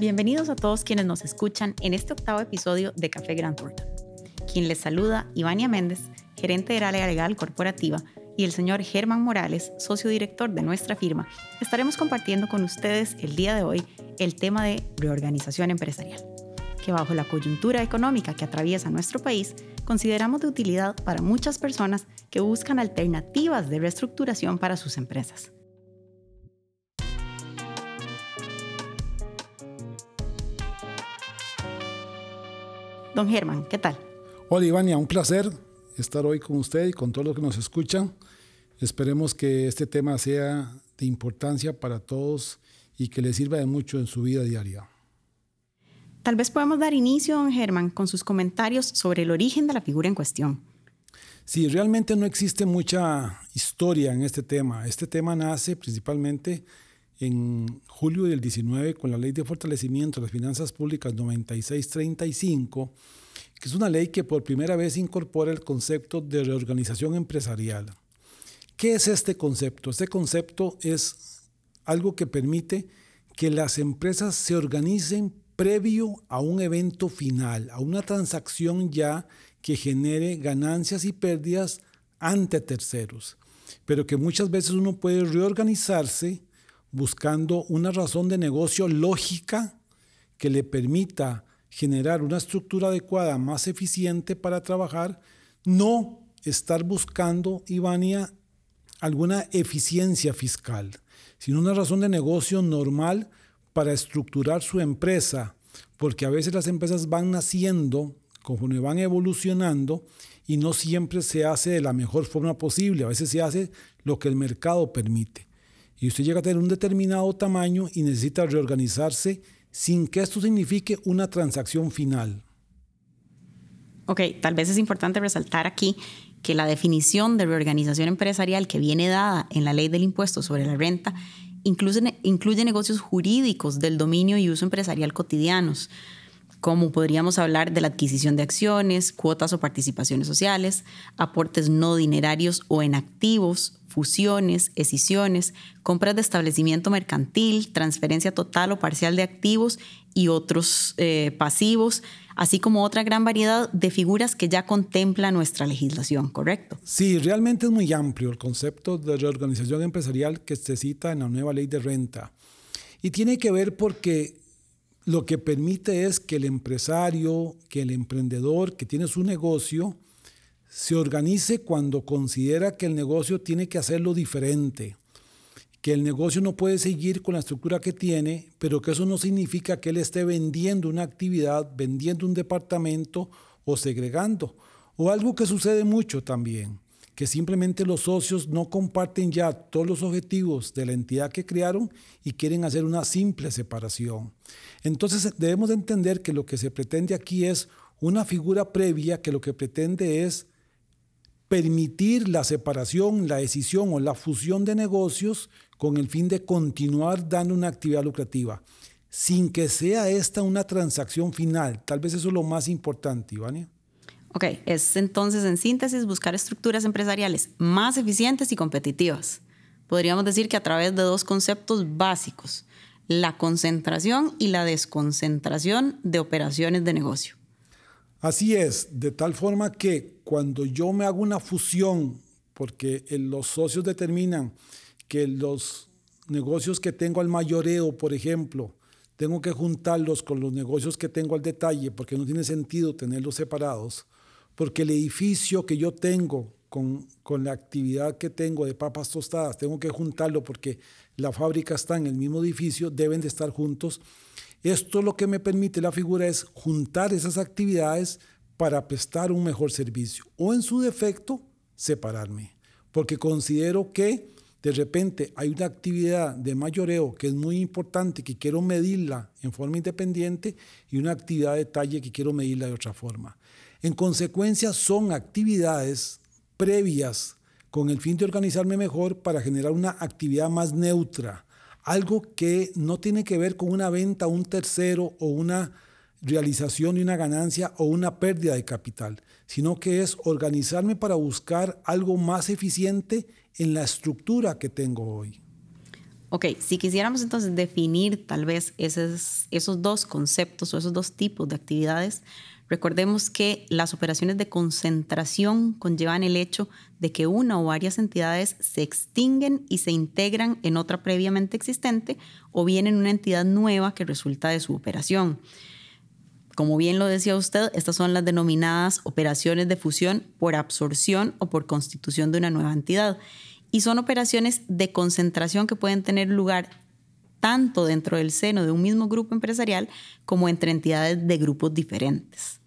Bienvenidos a todos quienes nos escuchan en este octavo episodio de Café Grand Thornton. Quien les saluda, Ivania Méndez, gerente de área legal corporativa, y el señor Germán Morales, socio director de nuestra firma, estaremos compartiendo con ustedes el día de hoy el tema de reorganización empresarial, que bajo la coyuntura económica que atraviesa nuestro país, consideramos de utilidad para muchas personas que buscan alternativas de reestructuración para sus empresas. Don Germán, ¿qué tal? Hola Ivania, un placer estar hoy con usted y con todos los que nos escuchan. Esperemos que este tema sea de importancia para todos y que le sirva de mucho en su vida diaria. Tal vez podemos dar inicio, don Germán, con sus comentarios sobre el origen de la figura en cuestión. Sí, realmente no existe mucha historia en este tema. Este tema nace principalmente en julio del 19 con la Ley de Fortalecimiento de las Finanzas Públicas 9635, que es una ley que por primera vez incorpora el concepto de reorganización empresarial. ¿Qué es este concepto? Este concepto es algo que permite que las empresas se organicen previo a un evento final, a una transacción ya que genere ganancias y pérdidas ante terceros, pero que muchas veces uno puede reorganizarse buscando una razón de negocio lógica que le permita generar una estructura adecuada, más eficiente para trabajar, no estar buscando, Ivania, alguna eficiencia fiscal, sino una razón de negocio normal para estructurar su empresa, porque a veces las empresas van naciendo conforme van evolucionando y no siempre se hace de la mejor forma posible, a veces se hace lo que el mercado permite y usted llega a tener un determinado tamaño y necesita reorganizarse sin que esto signifique una transacción final. Ok, tal vez es importante resaltar aquí que la definición de reorganización empresarial que viene dada en la ley del impuesto sobre la renta incluye, incluye negocios jurídicos del dominio y uso empresarial cotidianos, como podríamos hablar de la adquisición de acciones, cuotas o participaciones sociales, aportes no dinerarios o en activos, fusiones, escisiones, compras de establecimiento mercantil, transferencia total o parcial de activos y otros eh, pasivos, así como otra gran variedad de figuras que ya contempla nuestra legislación, ¿correcto? Sí, realmente es muy amplio el concepto de reorganización empresarial que se cita en la nueva ley de renta. Y tiene que ver porque lo que permite es que el empresario, que el emprendedor que tiene su negocio, se organice cuando considera que el negocio tiene que hacerlo diferente, que el negocio no puede seguir con la estructura que tiene, pero que eso no significa que él esté vendiendo una actividad, vendiendo un departamento o segregando. O algo que sucede mucho también, que simplemente los socios no comparten ya todos los objetivos de la entidad que crearon y quieren hacer una simple separación. Entonces debemos entender que lo que se pretende aquí es una figura previa que lo que pretende es permitir la separación, la decisión o la fusión de negocios con el fin de continuar dando una actividad lucrativa, sin que sea esta una transacción final. Tal vez eso es lo más importante, Ivania. Ok, es entonces en síntesis buscar estructuras empresariales más eficientes y competitivas. Podríamos decir que a través de dos conceptos básicos, la concentración y la desconcentración de operaciones de negocio. Así es, de tal forma que cuando yo me hago una fusión, porque los socios determinan que los negocios que tengo al mayoreo, por ejemplo, tengo que juntarlos con los negocios que tengo al detalle, porque no tiene sentido tenerlos separados, porque el edificio que yo tengo con, con, la actividad que tengo de papas tostadas, tengo que juntarlo porque la fábrica está en el mismo edificio, deben de estar juntos. Esto lo que me permite la figura es juntar esas actividades para prestar un mejor servicio o en su defecto separarme, porque considero que de repente hay una actividad de mayoreo que es muy importante, que quiero medirla en forma independiente y una actividad de talle que quiero medirla de otra forma. En consecuencia, son actividades previas con el fin de organizarme mejor para generar una actividad más neutra, algo que no tiene que ver con una venta a un tercero o una realización de una ganancia o una pérdida de capital, sino que es organizarme para buscar algo más eficiente en la estructura que tengo hoy. Ok, si quisiéramos entonces definir tal vez esos, esos dos conceptos o esos dos tipos de actividades, recordemos que las operaciones de concentración conllevan el hecho de que una o varias entidades se extinguen y se integran en otra previamente existente o bien en una entidad nueva que resulta de su operación. Como bien lo decía usted, estas son las denominadas operaciones de fusión por absorción o por constitución de una nueva entidad y son operaciones de concentración que pueden tener lugar tanto dentro del seno de un mismo grupo empresarial como entre entidades de grupos diferentes.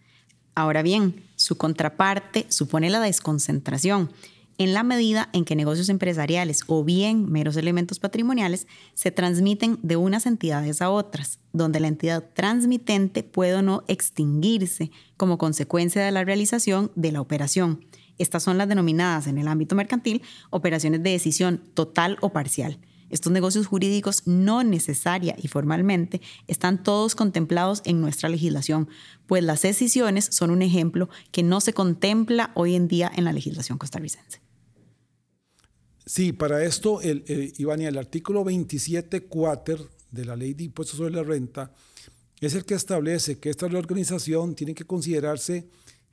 Ahora bien, su contraparte supone la desconcentración, en la medida en que negocios empresariales o bien meros elementos patrimoniales se transmiten de unas entidades a otras, donde la entidad transmitente puede o no extinguirse como consecuencia de la realización de la operación estas son las denominadas en el ámbito mercantil operaciones de decisión total o parcial. Estos negocios jurídicos no necesaria y formalmente están todos contemplados en nuestra legislación, pues las decisiones son un ejemplo que no se contempla hoy en día en la legislación costarricense. Sí, para esto, el, el, el artículo 27 cuater de la Ley de Impuestos sobre la Renta es el que establece que esta reorganización tiene que considerarse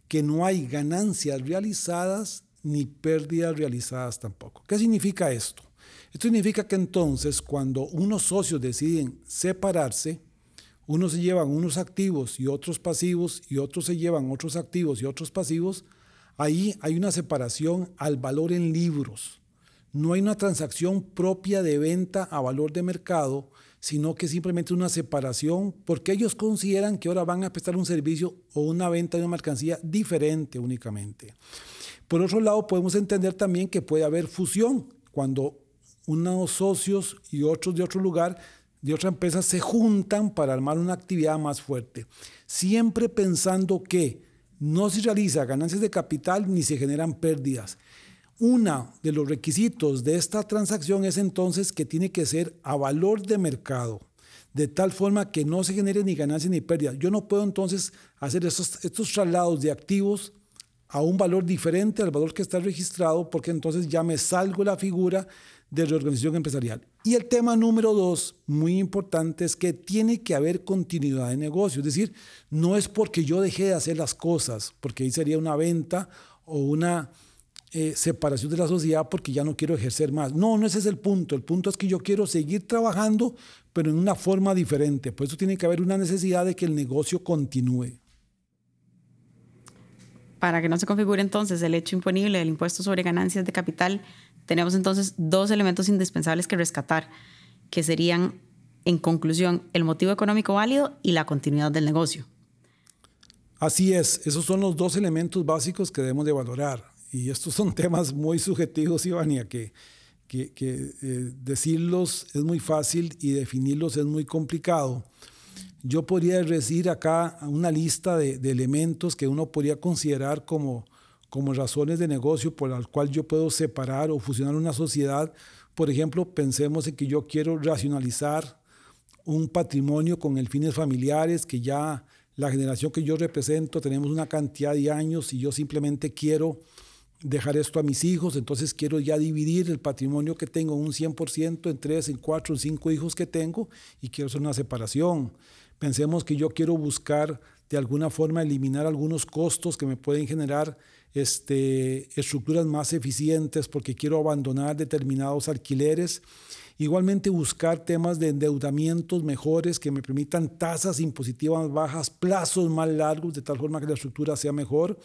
que no hay ganancias realizadas ni pérdidas realizadas tampoco. ¿Qué significa esto? Esto significa que entonces cuando unos socios deciden separarse, unos se llevan unos activos y otros pasivos y otros se llevan otros activos y otros pasivos, ahí hay una separación al valor en libros. No hay una transacción propia de venta a valor de mercado, sino que simplemente una separación, porque ellos consideran que ahora van a prestar un servicio o una venta de una mercancía diferente únicamente. Por otro lado, podemos entender también que puede haber fusión, cuando unos socios y otros de otro lugar, de otra empresa, se juntan para armar una actividad más fuerte, siempre pensando que no se realiza ganancias de capital ni se generan pérdidas. Uno de los requisitos de esta transacción es entonces que tiene que ser a valor de mercado, de tal forma que no se genere ni ganancia ni pérdida. Yo no puedo entonces hacer estos, estos traslados de activos a un valor diferente al valor que está registrado, porque entonces ya me salgo la figura de reorganización empresarial. Y el tema número dos, muy importante, es que tiene que haber continuidad de negocio. Es decir, no es porque yo dejé de hacer las cosas, porque ahí sería una venta o una eh, separación de la sociedad porque ya no quiero ejercer más. No, no ese es el punto. El punto es que yo quiero seguir trabajando, pero en una forma diferente. Por eso tiene que haber una necesidad de que el negocio continúe. Para que no se configure entonces el hecho imponible del impuesto sobre ganancias de capital, tenemos entonces dos elementos indispensables que rescatar, que serían, en conclusión, el motivo económico válido y la continuidad del negocio. Así es, esos son los dos elementos básicos que debemos de valorar y estos son temas muy subjetivos, Ivania, que, que, que eh, decirlos es muy fácil y definirlos es muy complicado. Yo podría decir acá una lista de, de, elementos que uno podría considerar como, como razones de negocio por las cuales yo puedo separar o fusionar una sociedad. Por ejemplo, pensemos en que yo quiero racionalizar un patrimonio con el fines familiares, que ya la generación que yo represento tenemos una cantidad de años y yo simplemente quiero dejar esto a mis hijos, entonces quiero ya dividir el patrimonio que tengo un 100% en tres, en cuatro, en cinco hijos que tengo y quiero hacer una separación. Pensemos que yo quiero buscar de alguna forma eliminar algunos costos que me pueden generar este, estructuras más eficientes porque quiero abandonar determinados alquileres. Igualmente buscar temas de endeudamientos mejores que me permitan tasas impositivas bajas, plazos más largos, de tal forma que la estructura sea mejor.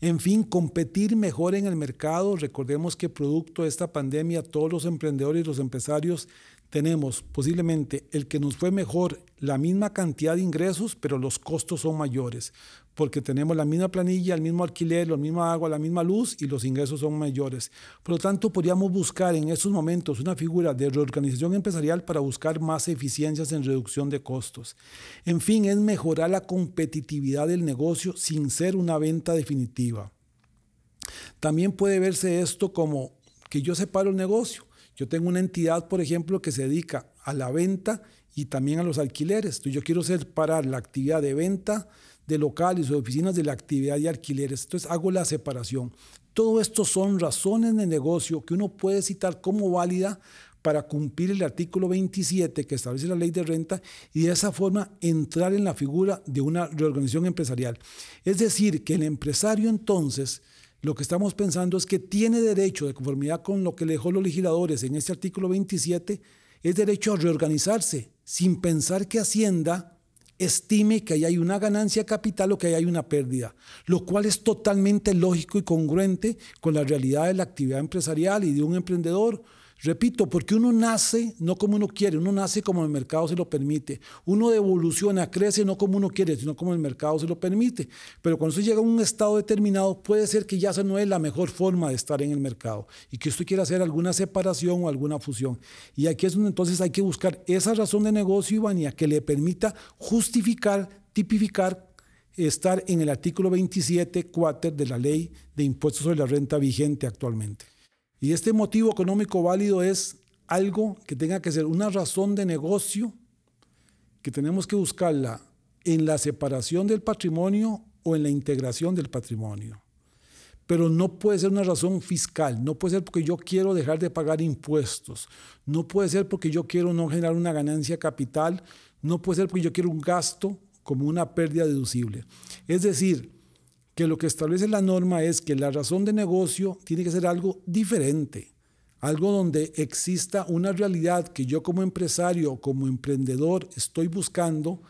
En fin, competir mejor en el mercado. Recordemos que producto de esta pandemia, todos los emprendedores y los empresarios tenemos posiblemente el que nos fue mejor la misma cantidad de ingresos, pero los costos son mayores, porque tenemos la misma planilla, el mismo alquiler, la misma agua, la misma luz y los ingresos son mayores. Por lo tanto, podríamos buscar en estos momentos una figura de reorganización empresarial para buscar más eficiencias en reducción de costos. En fin, es mejorar la competitividad del negocio sin ser una venta definitiva. También puede verse esto como que yo separo el negocio yo tengo una entidad, por ejemplo, que se dedica a la venta y también a los alquileres. Entonces yo quiero separar la actividad de venta de locales o oficinas de la actividad de alquileres. Entonces hago la separación. Todo esto son razones de negocio que uno puede citar como válida para cumplir el artículo 27 que establece la ley de renta y de esa forma entrar en la figura de una reorganización empresarial. Es decir, que el empresario entonces lo que estamos pensando es que tiene derecho, de conformidad con lo que dejó los legisladores en este artículo 27, es derecho a reorganizarse sin pensar que Hacienda estime que ahí hay una ganancia capital o que ahí hay una pérdida, lo cual es totalmente lógico y congruente con la realidad de la actividad empresarial y de un emprendedor Repito, porque uno nace no como uno quiere, uno nace como el mercado se lo permite. Uno evoluciona, crece no como uno quiere, sino como el mercado se lo permite. Pero cuando usted llega a un estado determinado, puede ser que ya esa no es la mejor forma de estar en el mercado y que usted quiera hacer alguna separación o alguna fusión. Y aquí es donde entonces hay que buscar esa razón de negocio, Ivania, que le permita justificar, tipificar estar en el artículo 27, cuáter de la ley de impuestos sobre la renta vigente actualmente. Y este motivo económico válido es algo que tenga que ser una razón de negocio que tenemos que buscarla en la separación del patrimonio o en la integración del patrimonio. Pero no puede ser una razón fiscal, no puede ser porque yo quiero dejar de pagar impuestos, no puede ser porque yo quiero no generar una ganancia capital, no puede ser porque yo quiero un gasto como una pérdida deducible. Es decir, que lo que establece la norma es que la razón de negocio tiene que ser algo diferente, algo donde exista una realidad que yo como empresario, como emprendedor estoy buscando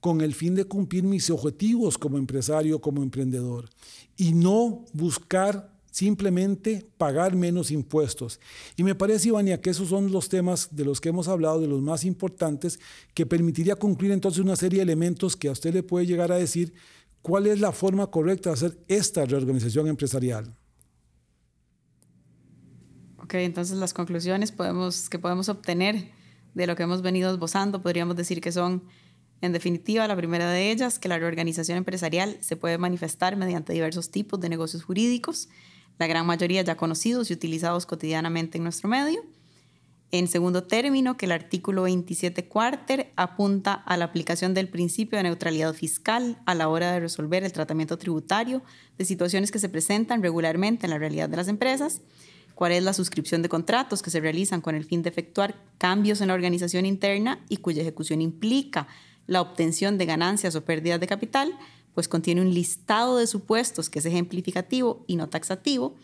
con el fin de cumplir mis objetivos como empresario, como emprendedor, y no buscar simplemente pagar menos impuestos. Y me parece, Ivania, que esos son los temas de los que hemos hablado, de los más importantes, que permitiría concluir entonces una serie de elementos que a usted le puede llegar a decir ¿Cuál es la forma correcta de hacer esta reorganización empresarial? Ok, entonces las conclusiones podemos, que podemos obtener de lo que hemos venido esbozando podríamos decir que son, en definitiva, la primera de ellas, que la reorganización empresarial se puede manifestar mediante diversos tipos de negocios jurídicos, la gran mayoría ya conocidos y utilizados cotidianamente en nuestro medio en segundo término, que el artículo 27 cuarter apunta a la aplicación del principio de neutralidad fiscal a la hora de resolver el tratamiento tributario de situaciones que se presentan regularmente en la realidad de las empresas. Cuál es la suscripción de contratos que se realizan con el fin de efectuar cambios en la organización interna y cuya ejecución implica la obtención de ganancias o pérdidas de capital, pues contiene un listado de supuestos que es ejemplificativo y no taxativo.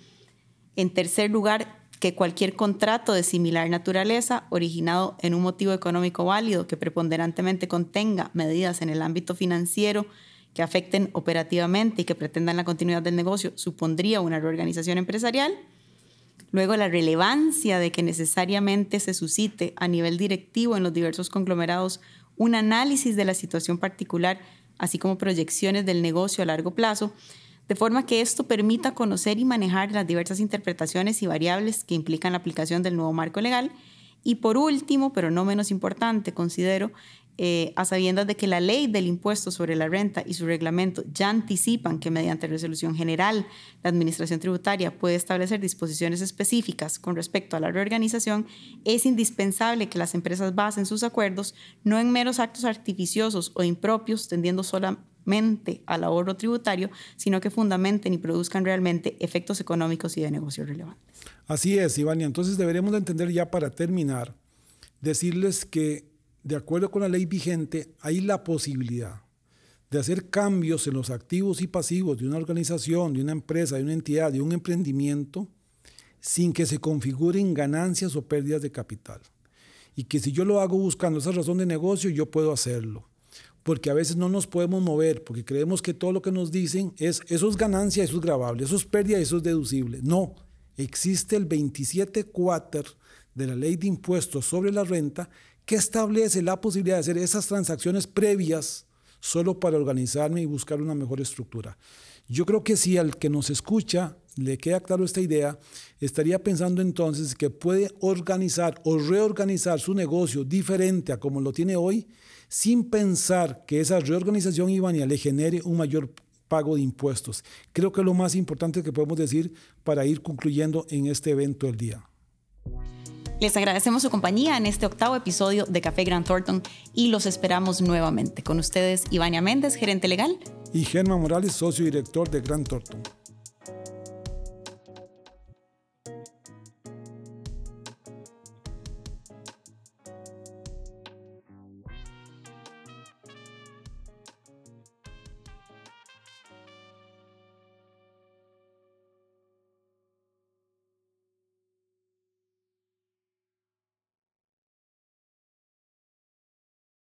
En tercer lugar, que cualquier contrato de similar naturaleza originado en un motivo económico válido que preponderantemente contenga medidas en el ámbito financiero que afecten operativamente y que pretendan la continuidad del negocio supondría una reorganización empresarial. Luego, la relevancia de que necesariamente se suscite a nivel directivo en los diversos conglomerados un análisis de la situación particular, así como proyecciones del negocio a largo plazo, de forma que esto permita conocer y manejar las diversas interpretaciones y variables que implican la aplicación del nuevo marco legal. Y por último, pero no menos importante, considero, eh, a sabiendas de que la ley del impuesto sobre la renta y su reglamento ya anticipan que mediante resolución general la Administración Tributaria puede establecer disposiciones específicas con respecto a la reorganización, es indispensable que las empresas basen sus acuerdos no en meros actos artificiosos o impropios, tendiendo solamente al ahorro tributario, sino que fundamenten y produzcan realmente efectos económicos y de negocios relevantes. Así es, Ivania. Entonces deberemos de entender ya para terminar, decirles que de acuerdo con la ley vigente hay la posibilidad de hacer cambios en los activos y pasivos de una organización, de una empresa, de una entidad, de un emprendimiento, sin que se configuren ganancias o pérdidas de capital. Y que si yo lo hago buscando esa razón de negocio, yo puedo hacerlo porque a veces no nos podemos mover, porque creemos que todo lo que nos dicen es eso es ganancia, eso es grabable, eso es pérdida, eso es deducible. No, existe el 27 cuater de la ley de impuestos sobre la renta que establece la posibilidad de hacer esas transacciones previas solo para organizarme y buscar una mejor estructura. Yo creo que si al que nos escucha le queda claro esta idea, estaría pensando entonces que puede organizar o reorganizar su negocio diferente a como lo tiene hoy sin pensar que esa reorganización Ivania le genere un mayor pago de impuestos. Creo que es lo más importante que podemos decir para ir concluyendo en este evento del día. Les agradecemos su compañía en este octavo episodio de Café Grant Thornton y los esperamos nuevamente. Con ustedes, Ivania Méndez, gerente legal. Y Germán Morales, socio director de Grant Thornton.